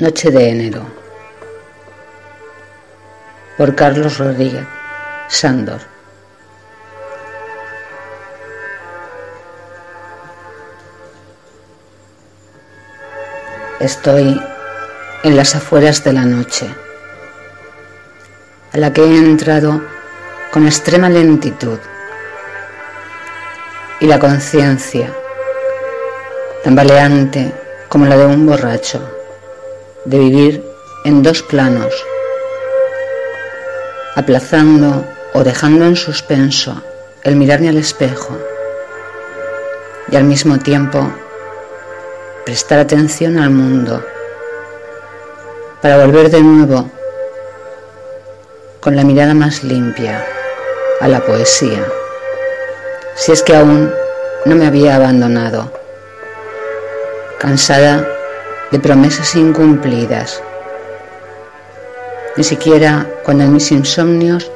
Noche de enero. Por Carlos Rodríguez, Sándor. Estoy en las afueras de la noche, a la que he entrado con extrema lentitud y la conciencia, tambaleante como la de un borracho, de vivir en dos planos, aplazando o dejando en suspenso el mirarme al espejo y al mismo tiempo prestar atención al mundo para volver de nuevo con la mirada más limpia a la poesía, si es que aún no me había abandonado, cansada de promesas incumplidas. Ni siquiera cuando en mis insomnios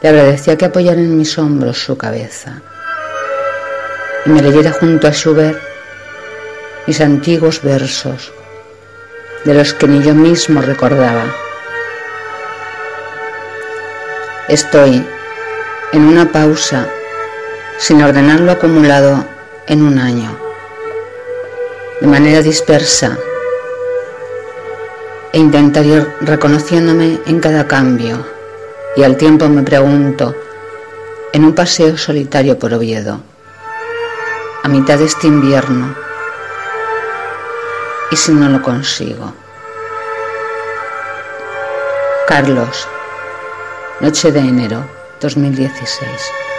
le agradecía que apoyara en mis hombros su cabeza y me leyera junto a Schubert mis antiguos versos, de los que ni yo mismo recordaba. Estoy en una pausa sin ordenar lo acumulado en un año, de manera dispersa, e intentar ir reconociéndome en cada cambio, y al tiempo me pregunto, en un paseo solitario por Oviedo, a mitad de este invierno, ¿y si no lo consigo? Carlos, noche de enero 2016.